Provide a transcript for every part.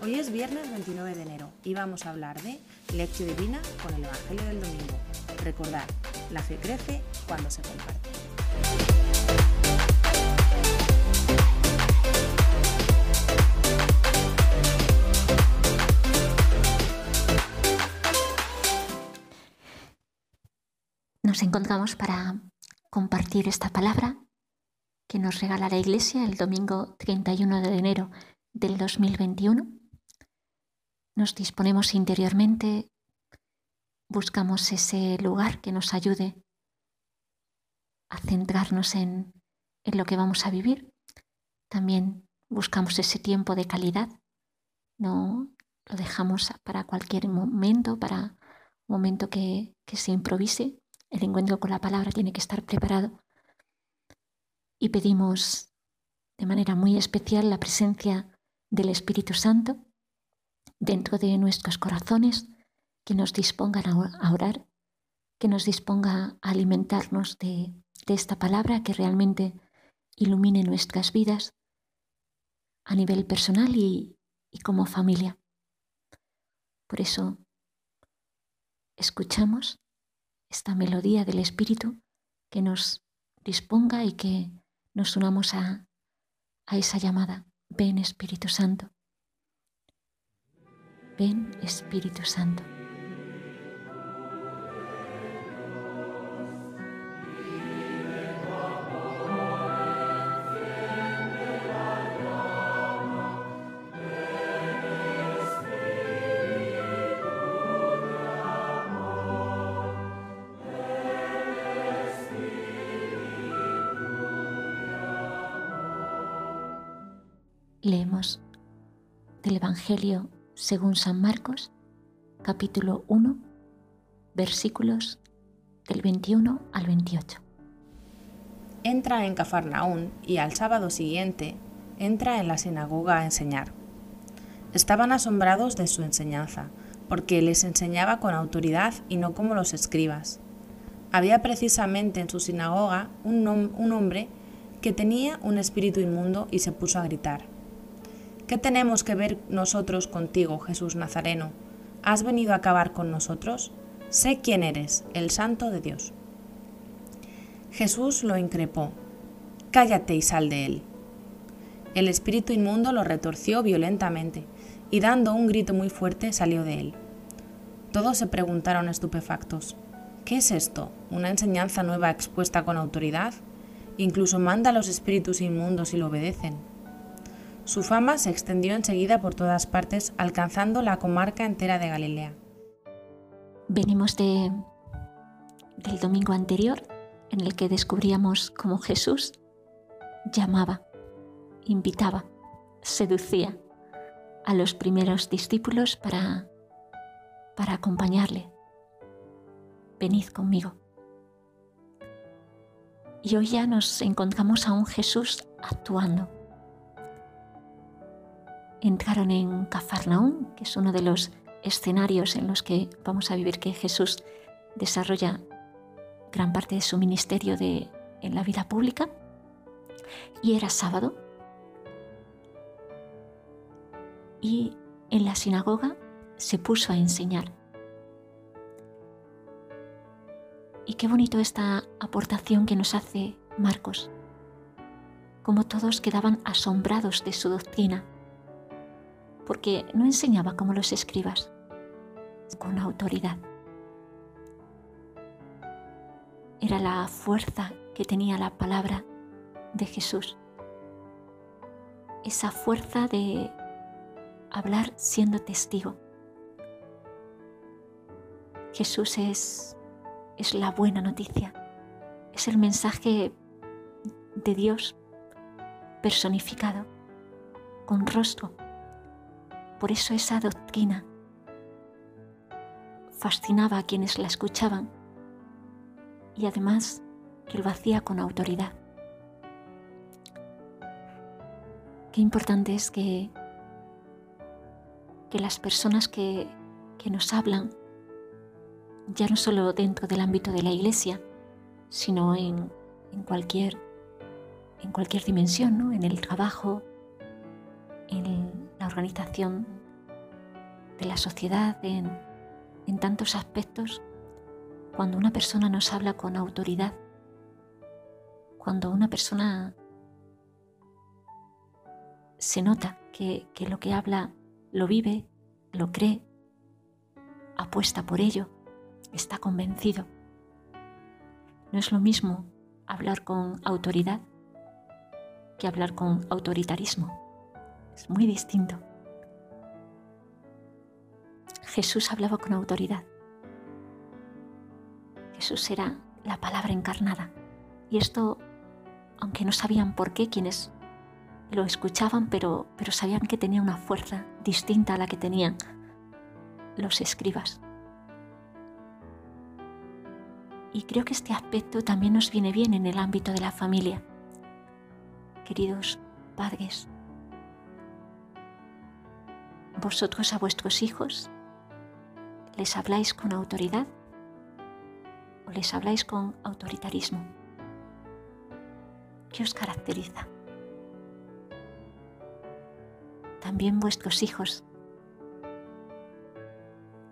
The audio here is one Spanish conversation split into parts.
Hoy es viernes 29 de enero y vamos a hablar de Lección Divina con el Evangelio del Domingo. Recordar, la fe crece cuando se comparte. Nos encontramos para compartir esta palabra que nos regala la Iglesia el domingo 31 de enero del 2021 nos disponemos interiormente, buscamos ese lugar que nos ayude a centrarnos en, lo que vamos a vivir. También buscamos ese tiempo de calidad, no lo dejamos para cualquier momento, para un momento que, que se improvise. El encuentro con la palabra tiene que estar preparado. Y pedimos de manera muy especial la presencia del Espíritu Santo dentro de nuestros corazones, que nos dispongan a orar, que nos disponga a alimentarnos de, esta palabra que realmente ilumine nuestras vidas a nivel personal y, como familia. Por eso escuchamos esta melodía del Espíritu que nos disponga y que nos unamos a, a esa llamada. Ven Espíritu Santo. Ven Espíritu Santo. Leemos del Evangelio según San Marcos, capítulo 1, versículos del 21 al 28. Entra en Cafarnaún y al sábado siguiente entra en la sinagoga a enseñar. Estaban asombrados de su enseñanza, porque les enseñaba con autoridad y no como los escribas. Había precisamente en su sinagoga un, un hombre que tenía un espíritu inmundo y se puso a gritar ¿Qué tenemos que ver nosotros contigo, Jesús Nazareno? ¿Has venido a acabar con nosotros? Sé quién eres, el Santo de Dios. Jesús lo increpó. Cállate y sal de él. El espíritu inmundo lo retorció violentamente y dando un grito muy fuerte salió de él. Todos se preguntaron estupefactos, ¿qué es esto? ¿Una enseñanza nueva expuesta con autoridad? Incluso manda a los espíritus inmundos y lo obedecen. Su fama se extendió enseguida por todas partes, alcanzando la comarca entera de Galilea. Venimos de, del domingo anterior, en el que descubríamos cómo Jesús llamaba, invitaba, seducía a los primeros discípulos para, para acompañarle. Venid conmigo. Y hoy ya nos encontramos a un Jesús actuando entraron en Cafarnaún, que es uno de los escenarios en los que vamos a vivir que Jesús desarrolla gran parte de su ministerio en la vida pública. Y era sábado. Y en la sinagoga se puso a enseñar. Y qué bonito esta aportación que nos hace Marcos, como todos quedaban asombrados de su doctrina porque no enseñaba como los escribas, con autoridad. Era la fuerza que tenía la palabra de Jesús. Esa fuerza de hablar siendo testigo. Jesús es, es la buena noticia, es el mensaje de Dios personificado, con rostro por eso esa doctrina fascinaba a quienes la escuchaban y además que lo hacía con autoridad. Qué importante es que, que las personas que, que nos hablan, ya no solo dentro del ámbito de la iglesia, sino en, en cualquier, en cualquier dimensión, ¿no? en el trabajo, en la organización de la sociedad, en, en tantos aspectos, cuando una persona nos habla con autoridad, cuando una persona se nota que, que, lo que habla lo vive, lo cree, apuesta por ello, está convencido. No es lo mismo hablar con autoridad que hablar con autoritarismo. Es muy distinto. Jesús hablaba con autoridad. Jesús era la palabra encarnada. Y esto, aunque no sabían por qué quienes lo escuchaban, pero, pero sabían que tenía una fuerza distinta a la que tenían los escribas. Y creo que este aspecto también nos viene bien en el ámbito de la familia. Queridos padres, vosotros a vuestros hijos les habláis con autoridad o les habláis con autoritarismo. ¿Qué os caracteriza? También vuestros hijos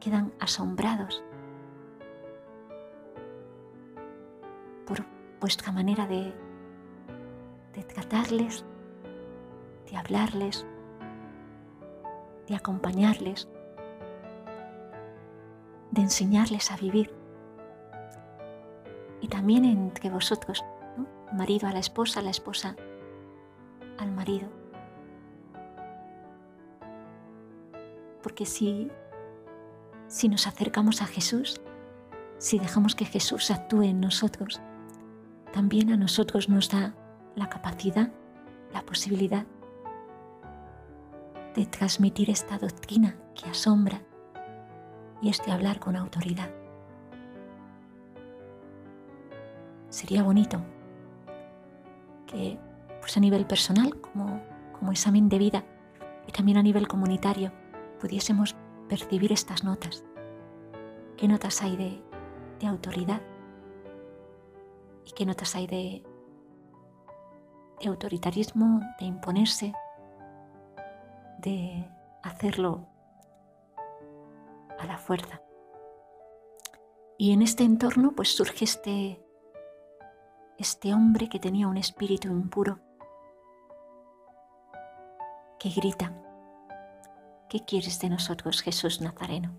quedan asombrados por vuestra manera de, de tratarles, de hablarles, de acompañarles, de enseñarles a vivir. Y también entre vosotros, marido a la esposa, la esposa al marido. Porque si, si nos acercamos a Jesús, si dejamos que Jesús actúe en nosotros, también a nosotros nos da la capacidad, la posibilidad de transmitir esta doctrina que asombra y este hablar con autoridad. Sería bonito que pues a nivel personal como, como examen de vida y también a nivel comunitario pudiésemos percibir estas notas. ¿Qué notas hay de, de autoridad? ¿Y qué notas hay de, de autoritarismo, de imponerse, de hacerlo a la fuerza? Y en este entorno pues surge este, este hombre que tenía un espíritu impuro, que grita, ¿qué quieres de nosotros, Jesús Nazareno?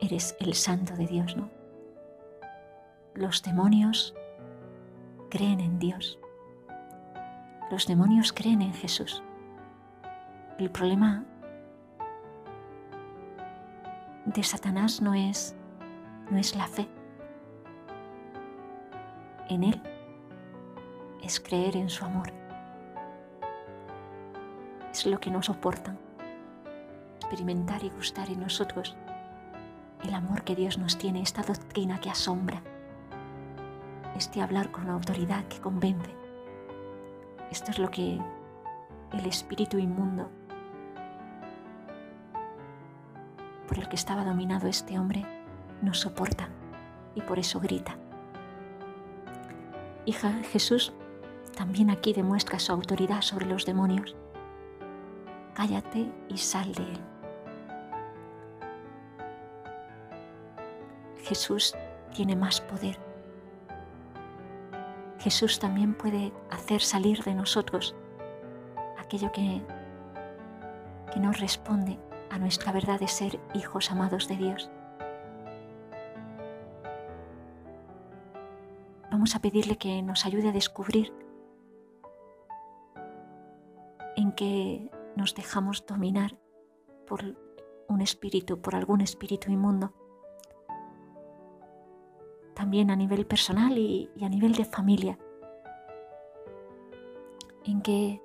Eres el santo de Dios, ¿no? Los demonios creen en Dios. Los demonios creen en Jesús. El problema de Satanás no es, no es la fe. En Él es creer en su amor. Es lo que nos soportan. Experimentar y gustar en nosotros el amor que Dios nos tiene, esta doctrina que asombra este hablar con autoridad que convence. Esto es lo que el espíritu inmundo por el que estaba dominado este hombre no soporta y por eso grita. Hija, Jesús también aquí demuestra su autoridad sobre los demonios. Cállate y sal de él. Jesús tiene más poder Jesús también puede hacer salir de nosotros aquello que, que no responde a nuestra verdad de ser hijos amados de Dios. Vamos a pedirle que nos ayude a descubrir en qué nos dejamos dominar por un espíritu, por algún espíritu inmundo también a nivel personal y, a nivel de familia, en que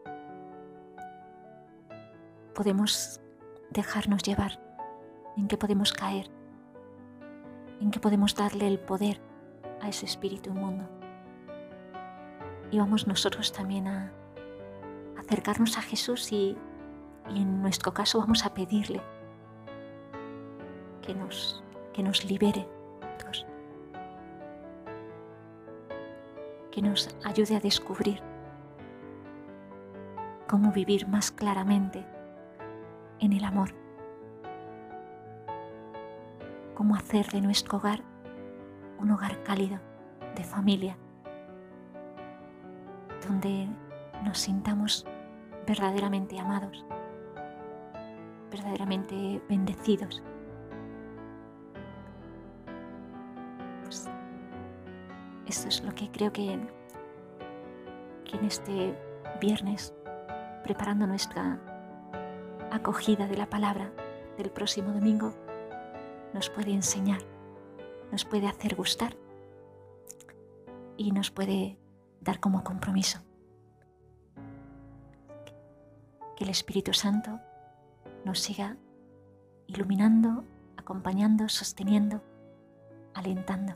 podemos dejarnos llevar, en qué podemos caer, en qué podemos darle el poder a ese espíritu inmundo. Y vamos nosotros también a acercarnos a Jesús y, y en nuestro caso vamos a pedirle que nos, que nos libere, que nos ayude a descubrir cómo vivir más claramente en el amor, cómo hacer de nuestro hogar un hogar cálido, de familia, donde nos sintamos verdaderamente amados, verdaderamente bendecidos. Esto es lo que creo que, que en este viernes, preparando nuestra acogida de la palabra del próximo domingo, nos puede enseñar, nos puede hacer gustar y nos puede dar como compromiso. Que el Espíritu Santo nos siga iluminando, acompañando, sosteniendo, alentando.